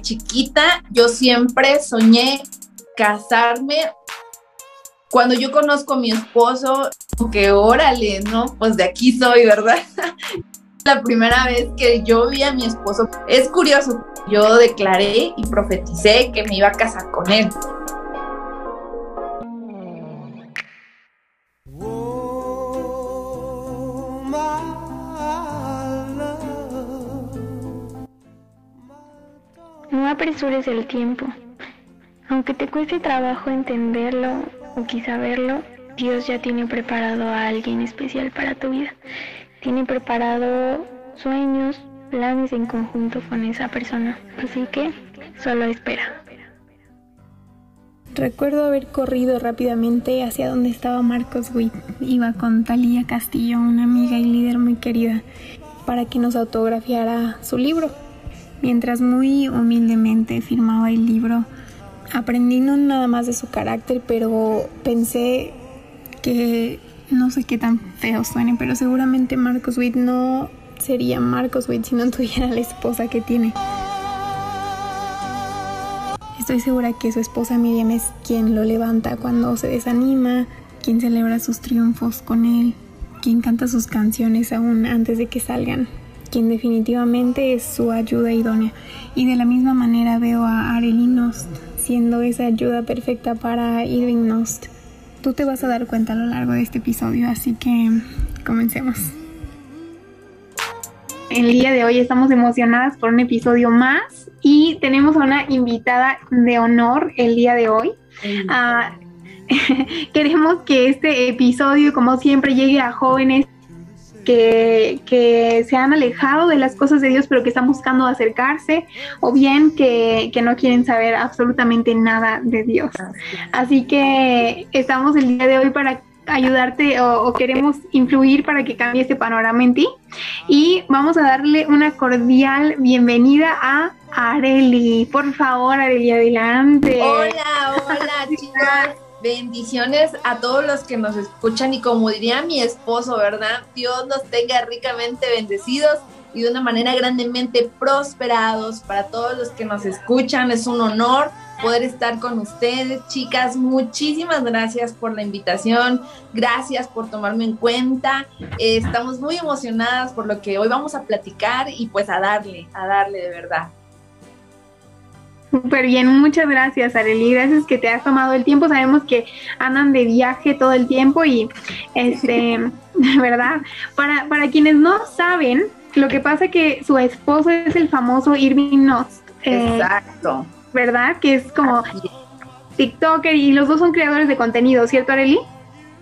chiquita yo siempre soñé casarme. Cuando yo conozco a mi esposo, que órale, ¿no? Pues de aquí soy, ¿verdad? La primera vez que yo vi a mi esposo, es curioso, yo declaré y profeticé que me iba a casar con él. Apresures el tiempo. Aunque te cueste trabajo entenderlo o quizá verlo, Dios ya tiene preparado a alguien especial para tu vida. Tiene preparado sueños, planes en conjunto con esa persona. Así que solo espera. Recuerdo haber corrido rápidamente hacia donde estaba Marcos Witt. Iba con Talía Castillo, una amiga y líder muy querida, para que nos autografiara su libro. Mientras muy humildemente firmaba el libro, aprendí no nada más de su carácter, pero pensé que no sé qué tan feo suene, pero seguramente Marcos Witt no sería Marcos Witt si no tuviera la esposa que tiene. Estoy segura que su esposa Miriam es quien lo levanta cuando se desanima, quien celebra sus triunfos con él, quien canta sus canciones aún antes de que salgan quien definitivamente es su ayuda idónea. Y de la misma manera veo a Arely Nost siendo esa ayuda perfecta para Irving Nost. Tú te vas a dar cuenta a lo largo de este episodio, así que comencemos. El día de hoy estamos emocionadas por un episodio más y tenemos a una invitada de honor el día de hoy. Ah, queremos que este episodio, como siempre, llegue a jóvenes que, se han alejado de las cosas de Dios, pero que están buscando acercarse, o bien que, no quieren saber absolutamente nada de Dios. Así que estamos el día de hoy para ayudarte o, queremos influir para que cambie este panorama en ti. Y vamos a darle una cordial bienvenida a Areli. Por favor, Areli, adelante. Hola, hola, chicas. Bendiciones a todos los que nos escuchan y como diría mi esposo, ¿verdad? Dios nos tenga ricamente bendecidos y de una manera grandemente prosperados para todos los que nos escuchan. Es un honor poder estar con ustedes, chicas. Muchísimas gracias por la invitación, gracias por tomarme en cuenta. Eh, estamos muy emocionadas por lo que hoy vamos a platicar y pues a darle, a darle de verdad. Súper bien, muchas gracias Arely, gracias que te has tomado el tiempo, sabemos que andan de viaje todo el tiempo y este, ¿verdad? Para, para quienes no saben, lo que pasa es que su esposo es el famoso Irving Nost. Eh, Exacto. ¿Verdad? Que es como TikToker y los dos son creadores de contenido, ¿cierto Arely?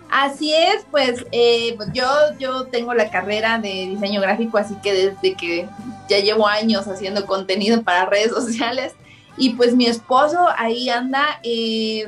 Así es, pues eh, yo, yo tengo la carrera de diseño gráfico, así que desde que ya llevo años haciendo contenido para redes sociales, y pues mi esposo ahí anda eh,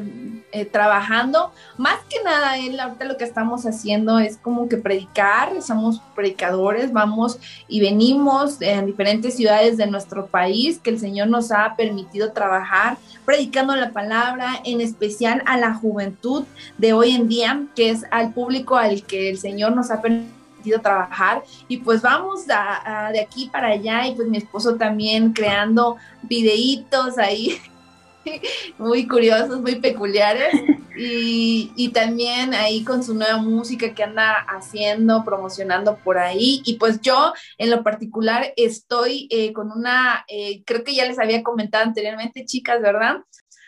eh, trabajando. Más que nada, él ahorita lo que estamos haciendo es como que predicar, somos predicadores, vamos y venimos en diferentes ciudades de nuestro país que el Señor nos ha permitido trabajar predicando la palabra, en especial a la juventud de hoy en día, que es al público al que el Señor nos ha permitido trabajar y pues vamos de aquí para allá y pues mi esposo también creando videitos ahí muy curiosos, muy peculiares y, también ahí con su nueva música que anda haciendo, promocionando por ahí y pues yo en lo particular estoy eh, con una, eh, creo que ya les había comentado anteriormente chicas, ¿verdad?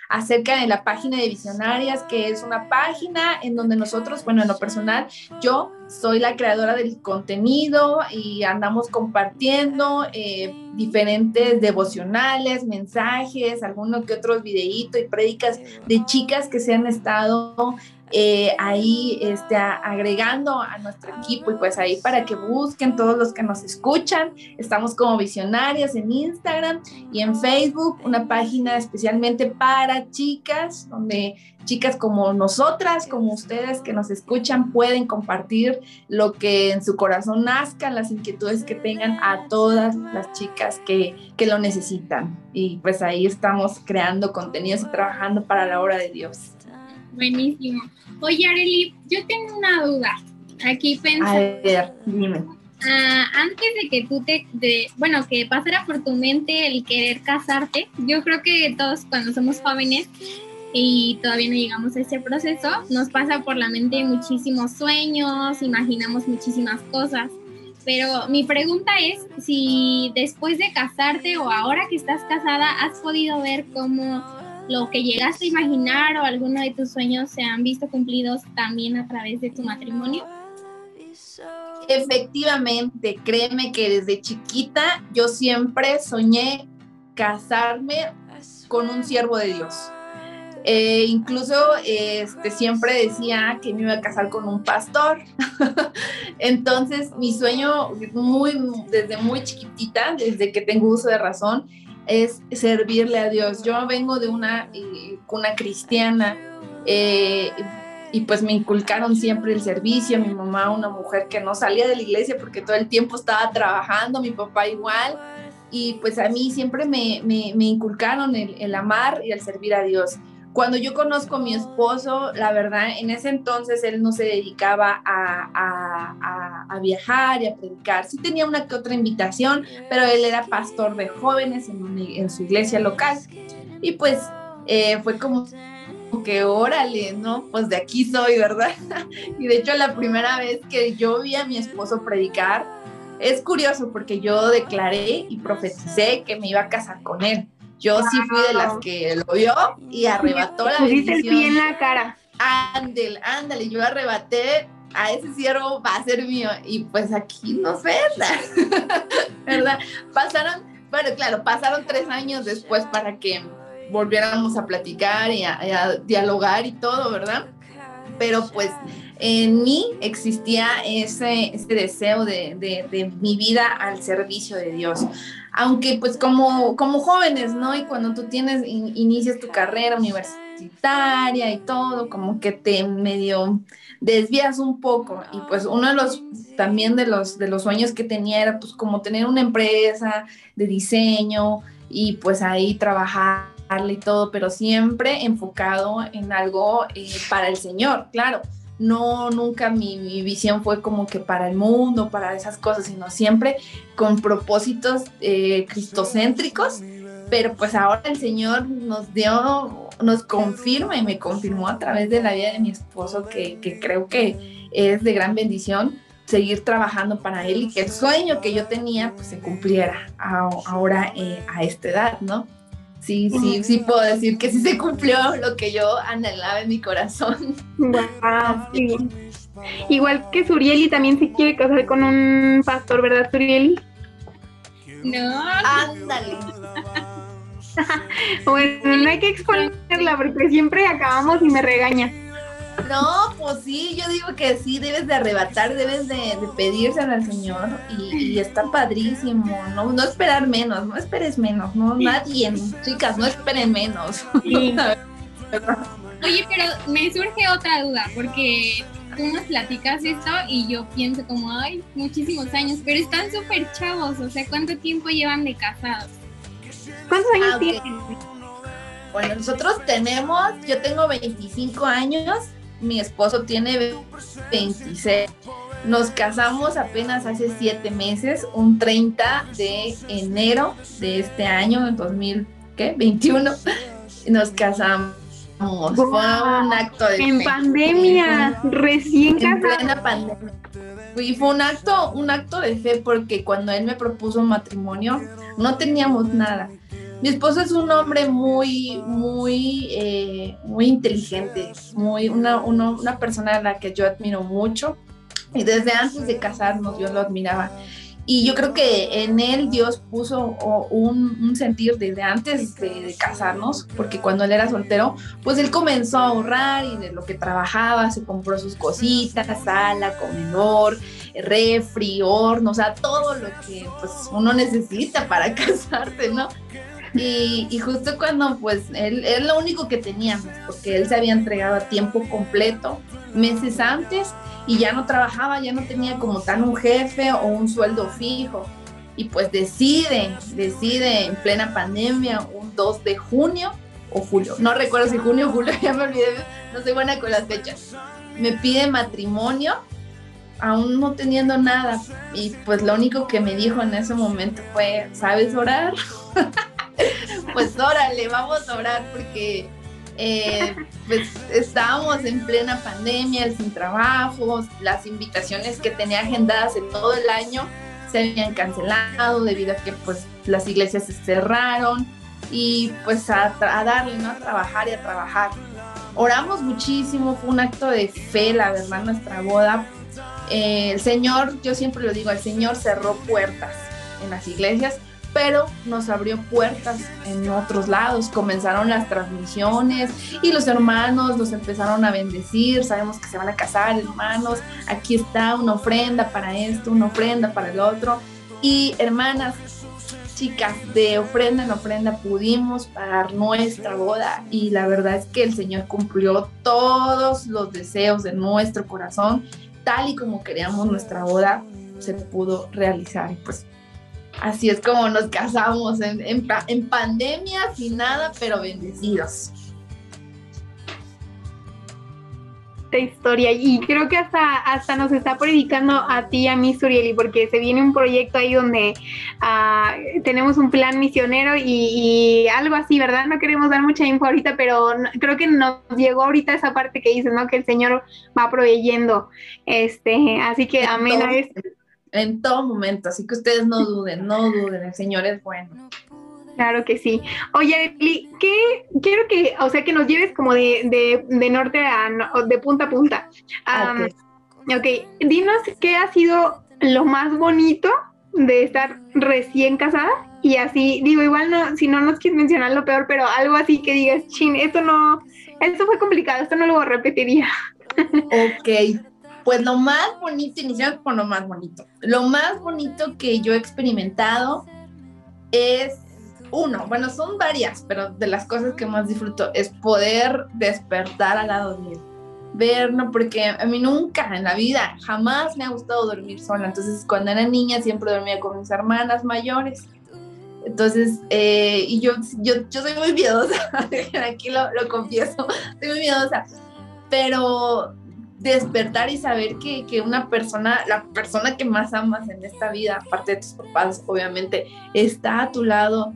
Acerca de la página de Visionarias, que es una página en donde nosotros, bueno, en lo personal, yo soy la creadora del contenido y andamos compartiendo eh, diferentes devocionales, mensajes, algunos que otros videitos y prédicas de chicas que se han estado eh, ahí este, agregando a nuestro equipo y pues ahí para que busquen todos los que nos escuchan. Estamos como visionarias en Instagram y en Facebook, una página especialmente para chicas, donde chicas como nosotras, como ustedes que nos escuchan, pueden compartir lo que en su corazón nazca, las inquietudes que tengan a todas las chicas que, que lo necesitan. Y pues ahí estamos creando contenidos y trabajando para la obra de Dios. Buenísimo. Oye, Areli, yo tengo una duda. Aquí pensando. A ver, dime. Ah, antes de que tú te, de, bueno, que pasara por tu mente el querer casarte, yo creo que todos cuando somos jóvenes y todavía no llegamos a ese proceso, nos pasa por la mente muchísimos sueños, imaginamos muchísimas cosas. Pero mi pregunta es si después de casarte o ahora que estás casada, has podido ver cómo lo que llegaste a imaginar o alguno de tus sueños se han visto cumplidos también a través de tu matrimonio. Efectivamente, créeme que desde chiquita yo siempre soñé casarme con un siervo de Dios. Eh, incluso este, siempre decía que me iba a casar con un pastor. Entonces, mi sueño muy, desde muy chiquitita, desde que tengo uso de razón, es servirle a Dios. Yo vengo de una eh, cuna cristiana. Eh, y pues me inculcaron siempre el servicio, mi mamá una mujer que no salía de la iglesia porque todo el tiempo estaba trabajando, mi papá igual, y pues a mí siempre me, me, inculcaron el, el, amar y el servir a Dios. Cuando yo conozco a mi esposo, la verdad, en ese entonces él no se dedicaba a, a, a, viajar y a predicar. Sí tenía una que otra invitación, pero él era pastor de jóvenes en, en su iglesia local. Y pues eh, fue como que órale, ¿no? Pues de aquí soy, ¿verdad? y de hecho la primera vez que yo vi a mi esposo predicar, es curioso porque yo declaré y profeticé que me iba a casar con él. Yo sí fui de las que lo vio y arrebató la bendición. el pie en la cara. Ándale, ándale, yo arrebaté a ese siervo va a ser mío y pues aquí no sé, ¿verdad? Pasaron, bueno, claro, pasaron tres años después para que volviéramos a platicar y a, dialogar y todo, ¿verdad? Pero pues en mí existía ese, ese deseo de, de, mi vida al servicio de Dios. Aunque pues como, como jóvenes, ¿no? Y cuando tú tienes, inicias tu carrera universitaria y todo, como que te medio desvías un poco. Y pues uno de los, también de los, de los sueños que tenía era pues como tener una empresa de diseño y pues ahí trabajar y todo, pero siempre enfocado en algo eh, para el Señor, claro. No, nunca mi, visión fue como que para el mundo, para esas cosas, sino siempre con propósitos eh, cristocéntricos. Pero pues ahora el Señor nos dio, nos confirma y me confirmó a través de la vida de mi esposo que, que creo que es de gran bendición seguir trabajando para él y que el sueño que yo tenía pues se cumpliera ahora eh, a esta edad, ¿no? Sí, sí, sí puedo decir que sí se cumplió lo que yo anhelaba en mi corazón. Igual que Surieli también se quiere casar con un pastor, ¿verdad, Surieli? No. Ándale. bueno, no hay que exponerla porque siempre acabamos y me regaña. No, pues sí, yo digo que sí, debes de arrebatar, debes de, de pedírselo al Señor y, está padrísimo, no, no esperar menos, no esperes menos, no, nadie, chicas, no esperen menos. Oye, pero me surge otra duda, porque tú nos platicas esto y yo pienso como, ay, muchísimos años, pero están súper chavos, o sea, ¿cuánto tiempo llevan de casados? ¿Cuántos años ah, tienen? Bueno, nosotros tenemos, yo tengo 25 años mi esposo tiene 26. Nos casamos apenas hace siete meses, un 30 de enero de este año, en 2021. Nos casamos. Fue un acto de En pandemia, recién en plena pandemia. Y fue un acto, un acto de fe porque cuando él me propuso matrimonio no teníamos nada mi esposo es un hombre muy, muy, eh, muy inteligente, muy, una, persona a la que yo admiro mucho. Y desde antes de casarnos yo lo admiraba. Y yo creo que en él Dios puso un, un desde antes de, casarnos, porque cuando él era soltero, pues él comenzó a ahorrar y de lo que trabajaba se compró sus cositas, sala, comedor, refri, horno, o sea, todo lo que pues uno necesita para casarse, ¿no? Y, justo cuando pues él es lo único que teníamos, porque él se había entregado a tiempo completo meses antes y ya no trabajaba, ya no tenía como tal un jefe o un sueldo fijo. Y pues decide, decide en plena pandemia, un 2 de junio o julio, no recuerdo si junio o julio, ya me olvidé, no soy buena con las fechas. Me pide matrimonio aún no teniendo nada. Y pues lo único que me dijo en ese momento fue, ¿sabes orar? pues órale, vamos a orar porque eh, pues estábamos en plena pandemia, sin trabajo, las invitaciones que tenía agendadas en todo el año se habían cancelado debido a que pues las iglesias se cerraron y pues a, darle, ¿no? A trabajar y a trabajar. Oramos muchísimo, fue un acto de fe, la verdad, nuestra boda. Eh, el Señor, yo siempre lo digo, el Señor cerró puertas en las iglesias, pero nos abrió puertas en otros lados. Comenzaron las transmisiones y los hermanos nos empezaron a bendecir. Sabemos que se van a casar, hermanos. Aquí está una ofrenda para esto, una ofrenda para el otro. Y hermanas, chicas, de ofrenda en ofrenda pudimos pagar nuestra boda y la verdad es que el Señor cumplió todos los deseos de nuestro corazón, tal y como queríamos nuestra boda se pudo realizar. Y pues Así es como nos casamos en, en, pandemia, sin nada, pero bendecidos. Esta historia y creo que hasta hasta nos está predicando a ti y a mí Surieli porque se viene un proyecto ahí donde ah, tenemos un plan misionero y, algo así verdad no queremos dar mucha info ahorita pero creo que nos llegó ahorita esa parte que dice no que el Señor va proveyendo. Este así que amén a esto en todo momento, así que ustedes no duden, no duden, el Señor es bueno. Claro que sí. Oye, ¿qué quiero que, o sea, que nos lleves como de, de, norte a de punta a punta? ok, dinos qué ha sido lo más bonito de estar recién casada y así, digo, igual no, si no nos quieres mencionar lo peor, pero algo así que digas, chin, esto no, esto fue complicado, esto no lo repetiría. Ok, pues lo más bonito, iniciamos con lo más bonito. Lo más bonito que yo he experimentado es uno, bueno, son varias, pero de las cosas que más disfruto es poder despertar al lado de él. Ver, ¿no? Porque a mí nunca en la vida, jamás me ha gustado dormir sola. Entonces, cuando era niña, siempre dormía con mis hermanas mayores. Entonces, eh, y yo, yo, yo soy muy miedosa, aquí lo, lo confieso, soy muy miedosa. Pero despertar y saber que, que, una persona, la persona que más amas en esta vida, aparte de tus papás, obviamente, está a tu lado.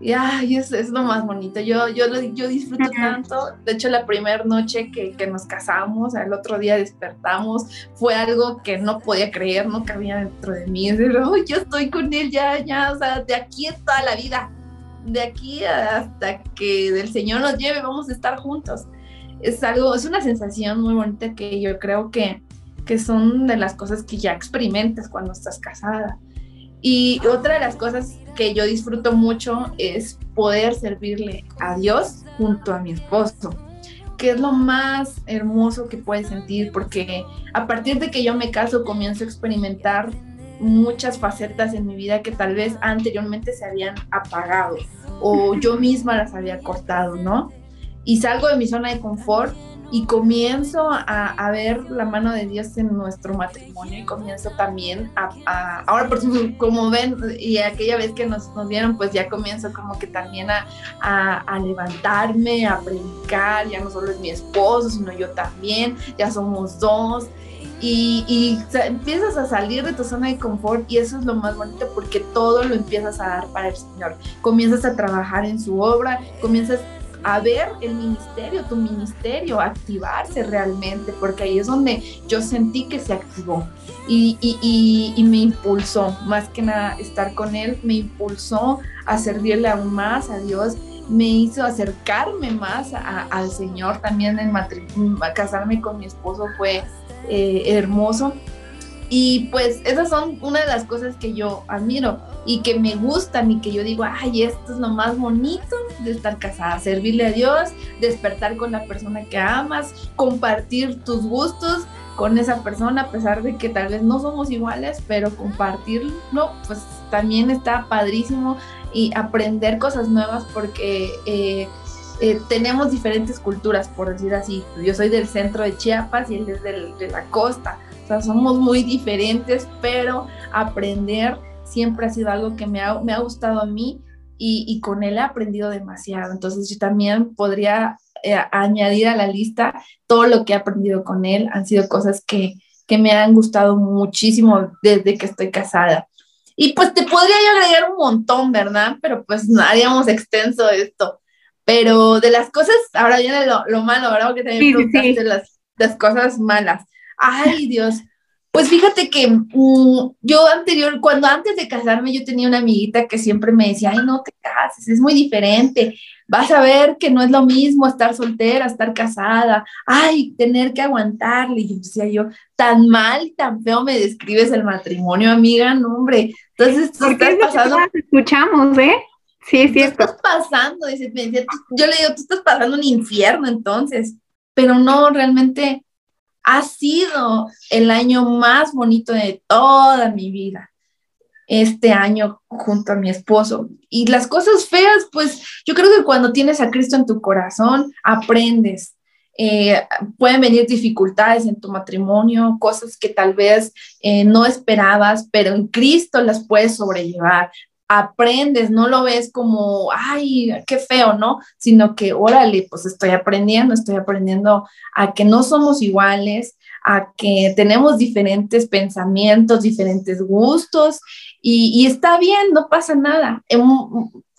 Y ay, es, es lo más bonito. Yo, yo, yo disfruto tanto. De hecho, la primera noche que, que, nos casamos, el otro día despertamos, fue algo que no podía creer, no cabía dentro de mí. De, yo estoy con él ya, ya, o sea, de aquí toda la vida. De aquí hasta que el Señor nos lleve, vamos a estar juntos es algo, es una sensación muy bonita que yo creo que, que son de las cosas que ya experimentas cuando estás casada. Y otra de las cosas que yo disfruto mucho es poder servirle a Dios junto a mi esposo, que es lo más hermoso que puedes sentir, porque a partir de que yo me caso comienzo a experimentar muchas facetas en mi vida que tal vez anteriormente se habían apagado o yo misma las había cortado, ¿no? Y salgo de mi zona de confort y comienzo a, ver la mano de Dios en nuestro matrimonio y comienzo también a, ahora por como ven y aquella vez que nos, nos vieron pues ya comienzo como que también a, a, levantarme, a predicar, ya no solo es mi esposo, sino yo también, ya somos dos. Y, y empiezas a salir de tu zona de confort y eso es lo más bonito porque todo lo empiezas a dar para el Señor. Comienzas a trabajar en su obra, comienzas a ver el ministerio, tu ministerio, activarse realmente, porque ahí es donde yo sentí que se activó. Y, me impulsó, más que nada estar con él, me impulsó a servirle aún más a Dios, me hizo acercarme más al Señor también matrimonio, casarme con mi esposo fue eh, hermoso y pues esas son una de las cosas que yo admiro y que me gustan y que yo digo, ay, esto es lo más bonito de estar casada, servirle a Dios, despertar con la persona que amas, compartir tus gustos con esa persona, a pesar de que tal vez no somos iguales, pero compartirlo, pues también está padrísimo y aprender cosas nuevas porque... Eh, eh, tenemos diferentes culturas, por decir así. Yo soy del centro de Chiapas y él es de la costa somos muy diferentes, pero aprender siempre ha sido algo que me ha, me ha gustado a mí y, con él he aprendido demasiado. Entonces yo también podría eh, añadir a la lista todo lo que he aprendido con él. Han sido cosas que, que me han gustado muchísimo desde que estoy casada. Y pues te podría yo agregar un montón, ¿verdad? Pero pues no haríamos extenso esto. Pero de las cosas, ahora viene lo, lo malo, ¿verdad? Que también preguntaste Las, las cosas malas. Ay, Dios. Pues fíjate que mm, yo anterior, cuando antes de casarme, yo tenía una amiguita que siempre me decía, ay, no te cases, es muy diferente, vas a ver que no es lo mismo estar soltera, estar casada, ay, tener que aguantarle. Y yo decía yo, tan mal, tan feo me describes el matrimonio, amiga, no, hombre. Entonces, tú estás pasando... escuchamos, ¿eh? Sí, es cierto. estás pasando, dice, yo le digo, tú estás pasando un infierno entonces, pero no, realmente ha sido el año más bonito de toda mi vida, este año junto a mi esposo. Y las cosas feas, pues yo creo que cuando tienes a Cristo en tu corazón, aprendes. Eh, pueden venir dificultades en tu matrimonio, cosas que tal vez eh, no esperabas, pero en Cristo las puedes sobrellevar aprendes, no lo ves como, ay, qué feo, ¿no? Sino que, órale, pues estoy aprendiendo, estoy aprendiendo a que no somos iguales, a que tenemos diferentes pensamientos, diferentes gustos y, está bien, no pasa nada.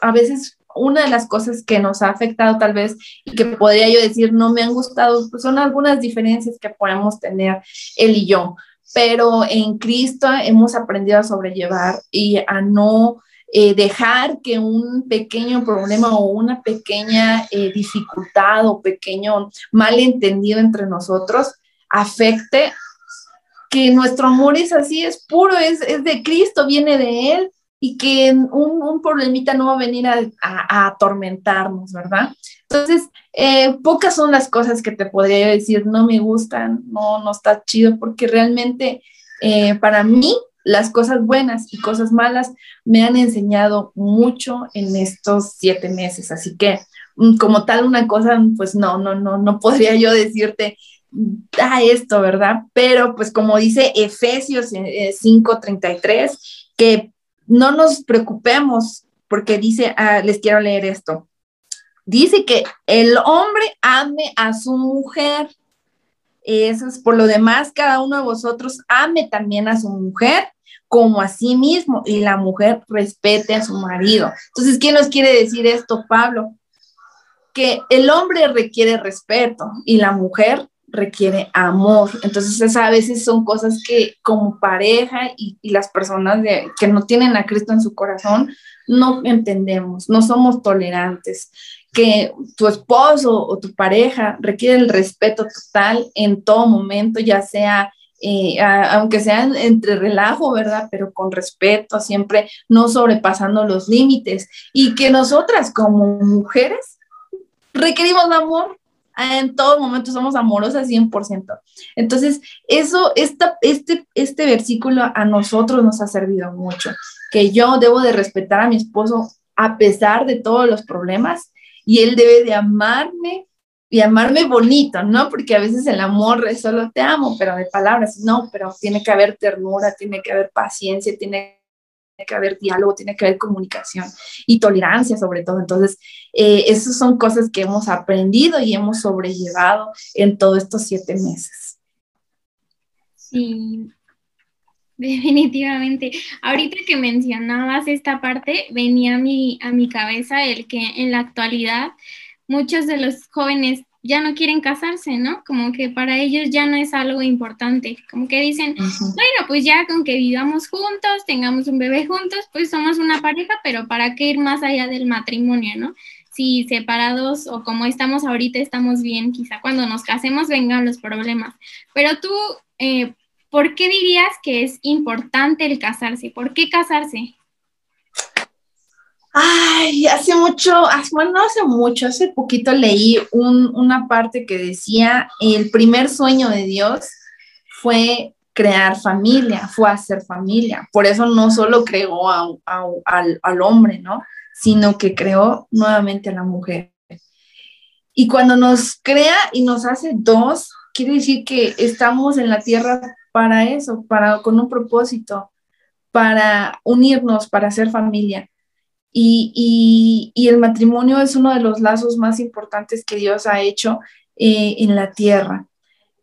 A veces una de las cosas que nos ha afectado tal vez y que podría yo decir no me han gustado, pues son algunas diferencias que podemos tener él y yo, pero en Cristo hemos aprendido a sobrellevar y a no eh, dejar que un pequeño problema o una pequeña eh, dificultad o pequeño malentendido entre nosotros afecte que nuestro amor es así, es puro, es, de Cristo, viene de Él y que un, un problemita no va a venir a, atormentarnos, ¿verdad? Entonces, eh, pocas son las cosas que te podría decir, no me gustan, no, no está chido, porque realmente para mí las cosas buenas y cosas malas me han enseñado mucho en estos siete meses. Así que mm, como tal una cosa, pues no, no, no, no podría yo decirte a ah, esto, ¿verdad? Pero pues como dice Efesios 5:33, eh, que no nos preocupemos porque dice, ah, les quiero leer esto. Dice que el hombre ame a su mujer eso es por lo demás, cada uno de vosotros ame también a su mujer como a sí mismo y la mujer respete a su marido. Entonces, ¿qué nos quiere decir esto, Pablo? Que el hombre requiere respeto y la mujer requiere amor. Entonces, a veces son cosas que como pareja y, las personas que no tienen a Cristo en su corazón, no entendemos, no somos tolerantes que tu esposo o tu pareja requiere el respeto total en todo momento, ya sea, aunque sea entre relajo, ¿verdad? Pero con respeto, siempre no sobrepasando los límites. Y que nosotras como mujeres requerimos amor. En todo momento somos amorosas 100%. Entonces, eso, esta, este, este versículo a nosotros nos ha servido mucho, que yo debo de respetar a mi esposo a pesar de todos los problemas y él debe de amarme y amarme bonito, ¿no? Porque a veces el amor es solo te amo, pero de palabras, no, pero tiene que haber ternura, tiene que haber paciencia, tiene que haber diálogo, tiene que haber comunicación y tolerancia sobre todo. Entonces, eh, esas son cosas que hemos aprendido y hemos sobrellevado en todos estos siete meses. Sí, Definitivamente. Ahorita que mencionabas esta parte, venía a mi, a mi cabeza el que en la actualidad muchos de los jóvenes ya no quieren casarse, ¿no? Como que para ellos ya no es algo importante. Como que dicen, bueno, pues ya con que vivamos juntos, tengamos un bebé juntos, pues somos una pareja, pero ¿para qué ir más allá del matrimonio, ¿no? Si separados o como estamos ahorita estamos bien, quizá cuando nos casemos vengan los problemas. Pero tú, eh, ¿por qué dirías que es importante el casarse? ¿Por qué casarse? Ay, hace mucho, bueno, no hace mucho, hace poquito leí una parte que decía, el primer sueño de Dios fue crear familia, fue hacer familia. Por eso no solo creó al, al hombre, ¿no? Sino que creó nuevamente a la mujer. Y cuando nos crea y nos hace dos, quiere decir que estamos en la tierra para eso, para, con un propósito, para unirnos, para hacer familia. Y, el matrimonio es uno de los lazos más importantes que Dios ha hecho eh, en la tierra.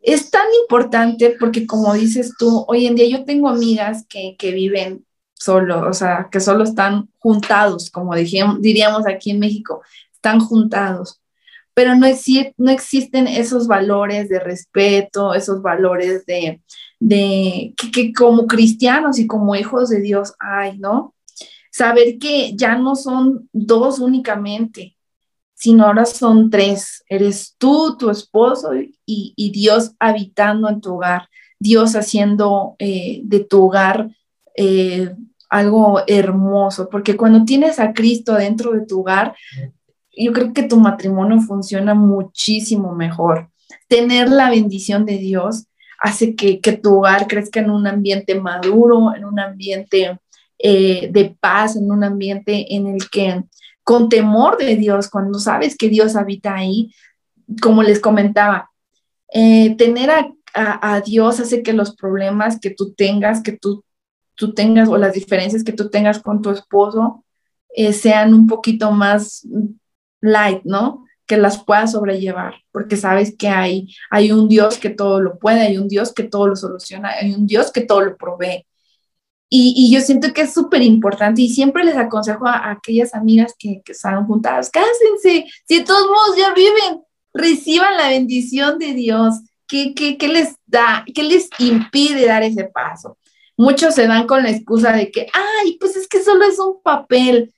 es tan importante porque como dices tú, hoy en día yo tengo amigas que, que viven solo, o sea, que solo están juntados, como diríamos aquí en México, están juntados, pero no, no existen esos valores de respeto, esos valores de, de que, que, como cristianos y como hijos de Dios hay, ¿no? Saber que ya no son dos únicamente, sino ahora son tres. Eres tú, tu esposo y, Dios habitando en tu hogar, Dios haciendo eh, de tu hogar eh, algo hermoso, porque cuando tienes a Cristo dentro de tu hogar, yo creo que tu matrimonio funciona muchísimo mejor. Tener la bendición de Dios hace que, tu hogar crezca en un ambiente maduro, en un ambiente eh, de paz, en un ambiente en el que con temor de Dios, cuando sabes que Dios habita ahí, como les comentaba, eh, tener a, Dios hace que los problemas que tú tengas, que tú, tú tengas o las diferencias que tú tengas con tu esposo eh, sean un poquito más light, ¿no? Que las puedas sobrellevar, porque sabes que hay, hay un Dios que todo lo puede, hay un Dios que todo lo soluciona, hay un Dios que todo lo provee. Y, yo siento que es súper importante y siempre les aconsejo a, aquellas amigas que, están juntadas, cásense, si de todos modos ya viven, reciban la bendición de Dios. ¿Qué, qué, qué les da? ¿Qué les impide dar ese paso? Muchos se dan con la excusa de que, ay, pues es que solo es un papel,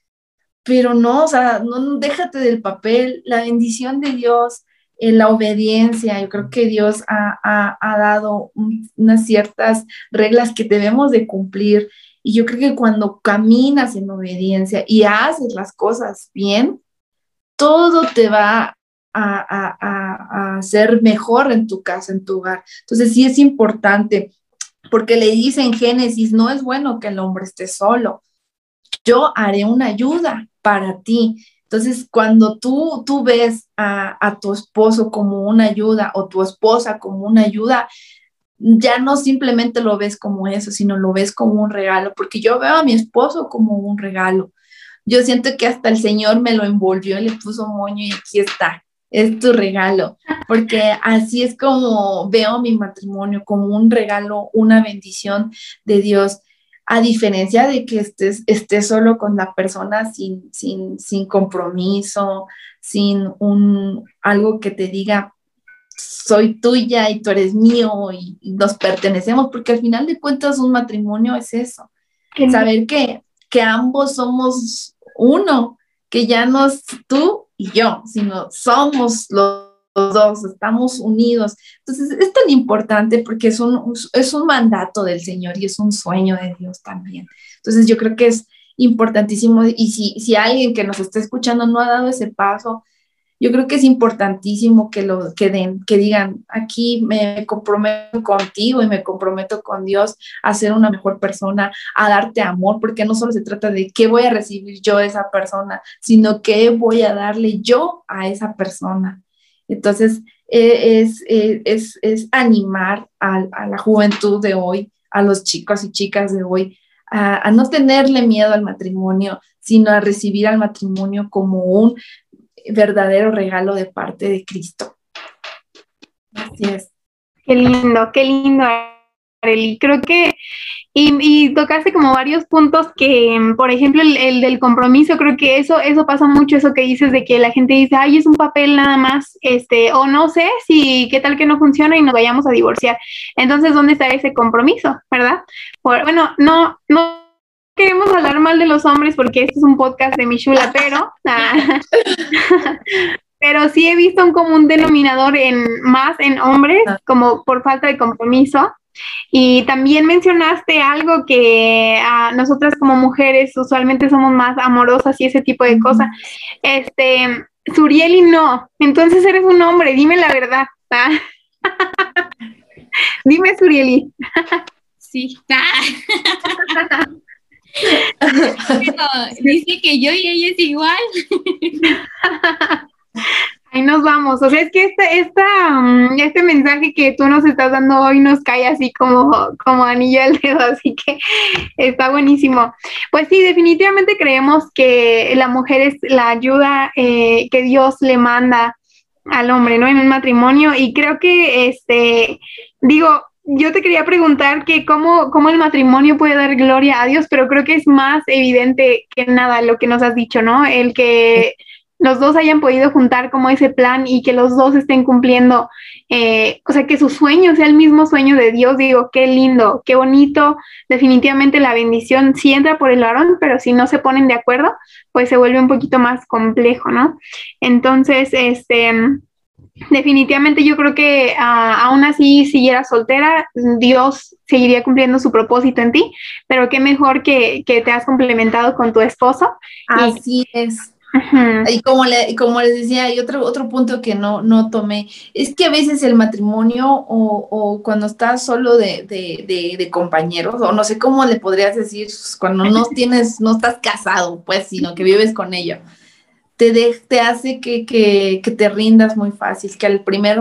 pero no, o sea, no, déjate del papel, la bendición de Dios, la obediencia. Yo creo que Dios ha, dado unas ciertas reglas que debemos de cumplir. Y yo creo que cuando caminas en obediencia y haces las cosas bien, todo te va a, a, ser mejor en tu casa, en tu hogar. Entonces sí es importante, porque le dice en Génesis, no es bueno que el hombre esté solo. Yo haré una ayuda para ti. Entonces, cuando tú, tú ves a, tu esposo como una ayuda o tu esposa como una ayuda, ya no simplemente lo ves como eso, sino lo ves como un regalo, porque yo veo a mi esposo como un regalo. Yo siento que hasta el Señor me lo envolvió le puso moño y aquí está, es tu regalo, porque así es como veo mi matrimonio, como un regalo, una bendición de Dios a diferencia de que estés, estés solo con la persona sin, sin, sin compromiso, sin un, algo que te diga, soy tuya y tú eres mío y, nos pertenecemos, porque al final de cuentas un matrimonio es eso, saber que, que ambos somos uno, que ya no es tú y yo, sino somos los dos, estamos unidos. Entonces es tan importante porque es un, es un mandato del Señor y es un sueño de Dios también. Entonces yo creo que es importantísimo y si, si alguien que nos está escuchando no ha dado ese paso, yo creo que es importantísimo que lo que den, que digan, aquí me comprometo contigo y me comprometo con Dios a ser una mejor persona, a darte amor, porque no solo se trata de qué voy a recibir yo de esa persona, sino qué voy a darle yo a esa persona. Entonces, eh, eh, es, es, animar a, la juventud de hoy, a los chicos y chicas de hoy, a, no tenerle miedo al matrimonio, sino a recibir al matrimonio como un verdadero regalo de parte de Cristo. Así es. Qué lindo, qué lindo, Arely. Creo que y, y, tocaste como varios puntos que, por ejemplo, el, del compromiso, creo que eso, eso pasa mucho, eso que dices de que la gente dice, ay, es un papel nada más, este, o no sé si qué tal que no funciona y nos vayamos a divorciar. Entonces, ¿dónde está ese compromiso, verdad? bueno, no, no queremos hablar mal de los hombres porque este es un podcast de Michula, pero, ah, pero sí he visto un común denominador en más en hombres, como por falta de compromiso y también mencionaste algo que a nosotras como mujeres usualmente somos más amorosas y ese tipo de cosas. Este, Surieli no, entonces eres un hombre, dime la verdad. dime Surieli. sí. dice que yo y ella es igual. Ahí nos vamos. O sea, es que esta, esta, mm, este mensaje que tú nos estás dando hoy nos cae así como, como anillo al dedo, así que está buenísimo. Pues sí, definitivamente creemos que la mujer es la ayuda eh, que Dios le manda al hombre, ¿no? En un matrimonio y creo que, este, digo, yo te quería preguntar que cómo, cómo el matrimonio puede dar gloria a Dios, pero creo que es más evidente que nada lo que nos has dicho, ¿no? El que los dos hayan podido juntar como ese plan y que los dos estén cumpliendo, eh, o sea, que su sueño sea el mismo sueño de Dios, digo, qué lindo, qué bonito, definitivamente la bendición sí entra por el varón, pero si no se ponen de acuerdo, pues se vuelve un poquito más complejo, ¿no? Entonces, este... Definitivamente yo creo que ah, aún así siguiera soltera, Dios seguiría cumpliendo su propósito en ti, pero qué mejor que, que te has complementado con tu esposo. Así es. Y como, le, como les decía, hay otro, otro punto que no, no tomé, es que a veces el matrimonio o, o cuando estás solo de, de, de, compañeros, o no sé cómo le podrías decir, cuando no tienes, no estás casado, pues, sino que vives con ellos, te, te hace que, que, que te rindas muy fácil, que al primer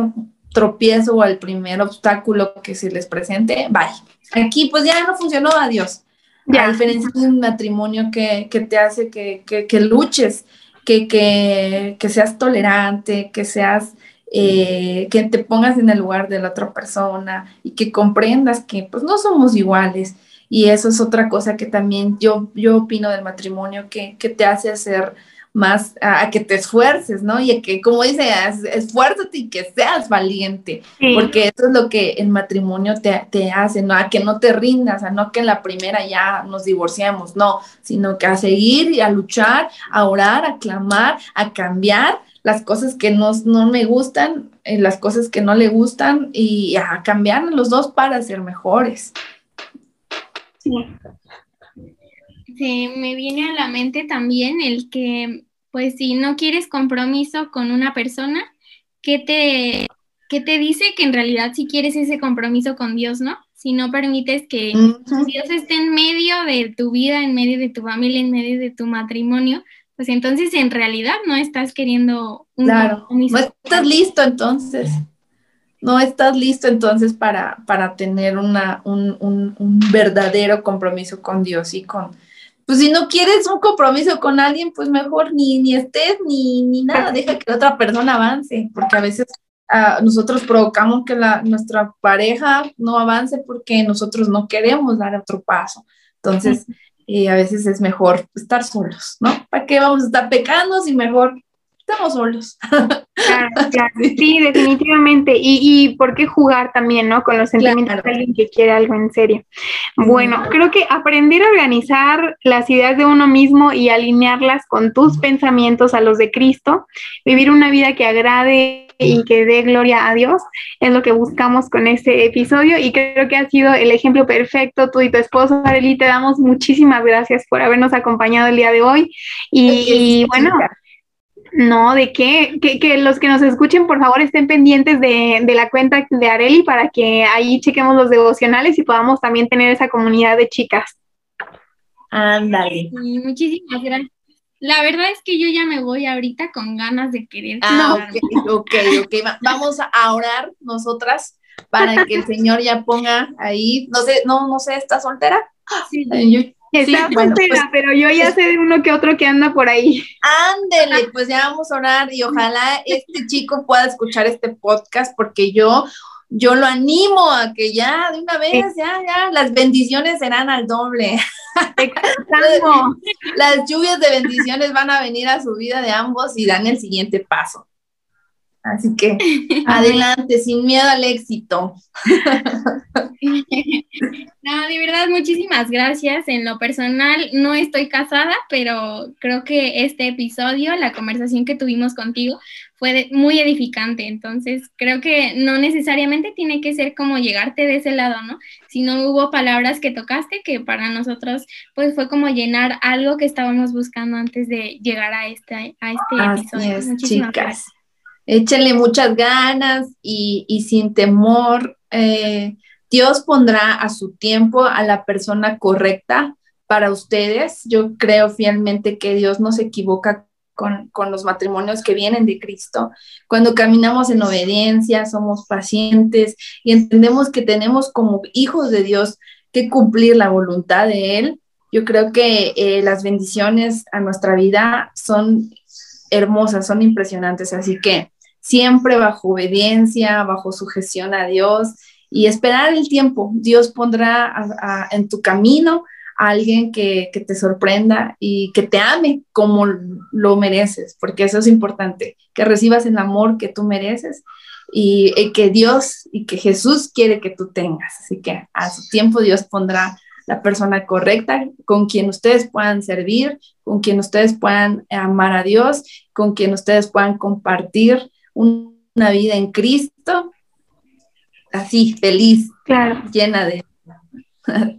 tropiezo o al primer obstáculo que se les presente, bye. Aquí pues ya no funcionó, adiós. A diferencia de un matrimonio que, que te hace que, que, que luches, que, seas tolerante, que seas, eh, que te pongas en el lugar de la otra persona y que comprendas que pues no somos iguales. Y eso es otra cosa que también yo, yo opino del matrimonio, que, que te hace hacer más a, que te esfuerces, ¿no? Y a que, como dice, esfuérzate y que seas valiente, porque eso es lo que el matrimonio te, te, hace, ¿no? A que no te rindas, a no que en la primera ya nos divorciemos, no, sino que a seguir y a luchar, a orar, a clamar, a cambiar las cosas que no, no me gustan, eh, las cosas que no le gustan y a cambiar los dos para ser mejores. Sí me viene a la mente también el que, pues si no quieres compromiso con una persona, ¿qué te, qué te dice que en realidad si quieres ese compromiso con Dios, ¿no? Si no permites que Dios esté en medio de tu vida, en medio de tu familia, en medio de tu matrimonio, pues entonces en realidad no estás queriendo un compromiso. No estás listo entonces no estás listo entonces para, para tener una, un, un, verdadero compromiso con Dios y con, pues si no quieres un compromiso con alguien, pues mejor ni, ni estés ni, ni nada, deja que otra persona avance, porque a veces ah, nosotros provocamos que la, nuestra pareja no avance porque nosotros no queremos dar otro paso. Entonces, eh, a veces es mejor estar solos, ¿no? ¿Para qué vamos a estar pecando si mejor estamos solos. Sí, definitivamente. Y, y por qué jugar también, ¿no? Con los sentimientos de alguien que quiere algo en serio. Bueno, creo que aprender a organizar las ideas de uno mismo y alinearlas con tus pensamientos a los de Cristo, vivir una vida que agrade y que dé gloria a Dios, es lo que buscamos con este episodio y creo que ha sido el ejemplo perfecto. Tú y tu esposo, Arely, te damos muchísimas gracias por habernos acompañado el día de hoy. y bueno, no, ¿de qué? Que, los que nos escuchen, por favor, estén pendientes de, la cuenta de Areli para que ahí chequemos los devocionales y podamos también tener esa comunidad de chicas. Ándale. muchísimas gracias. La verdad es que yo ya me voy ahorita con ganas de querer. Ah, ok, ok, ok. Vamos a orar nosotras para que el Señor ya ponga ahí, no sé, no, no sé, ¿está soltera? Sí. Está pues pero yo ya sé de uno que otro que anda por ahí. Ándele, pues ya vamos a orar y ojalá este chico pueda escuchar este podcast porque yo, yo lo animo a que ya de una vez, ya, ya, las bendiciones serán al doble. las lluvias de bendiciones van a venir a su vida de ambos y dan el siguiente paso. Así que adelante, sin miedo al éxito. No, de verdad, muchísimas gracias. En lo personal, no estoy casada, pero creo que este episodio, la conversación que tuvimos contigo, fue muy edificante. Entonces, creo que no necesariamente tiene que ser como llegarte de ese lado, ¿no? Sino hubo palabras que tocaste que para nosotros, pues fue como llenar algo que estábamos buscando antes de llegar a este, a este episodio. muchísimas gracias. Échenle muchas ganas y, y sin temor. Eh, Dios pondrá a su tiempo a la persona correcta para ustedes. Yo creo fielmente que Dios no se equivoca con, los matrimonios que vienen de Cristo. Cuando caminamos en obediencia, somos pacientes y entendemos que tenemos como hijos de Dios que cumplir la voluntad de Él. Yo creo que eh, las bendiciones a nuestra vida son hermosas, son impresionantes. Así que siempre bajo obediencia, bajo sujeción a Dios y esperar el tiempo. Dios pondrá en tu camino a alguien que, te sorprenda y que te ame como lo mereces, porque eso es importante, que recibas el amor que tú mereces y, y que Dios y que Jesús quiere que tú tengas. Así que a su tiempo Dios pondrá la persona correcta con quien ustedes puedan servir, con quien ustedes puedan amar a Dios, con quien ustedes puedan compartir una vida en Cristo, así, feliz, claro. llena de...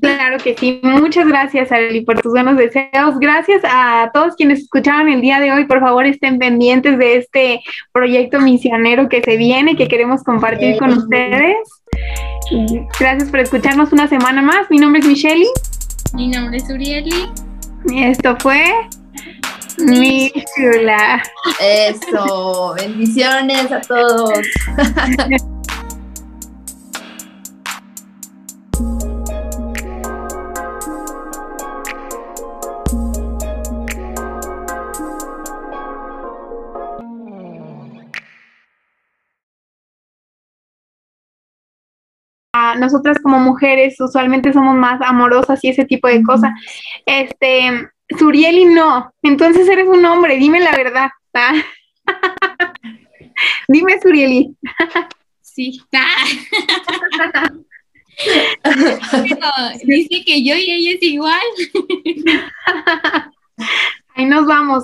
Claro que sí. Muchas gracias, Arely, por tus buenos deseos. Gracias a todos quienes escucharon el día de hoy. Por favor, estén pendientes de este proyecto misionero que se viene, que queremos compartir con ustedes. Gracias por escucharnos una semana más. Mi nombre es Michelle. Mi nombre es Urieli. Y esto fue Mi chula. Eso, bendiciones a todos. nosotras como mujeres usualmente somos más amorosas y ese tipo de cosas. Este, Surieli no, entonces eres un hombre, dime la verdad. dime Surieli. sí. dice que yo y ella es igual. Ahí nos vamos.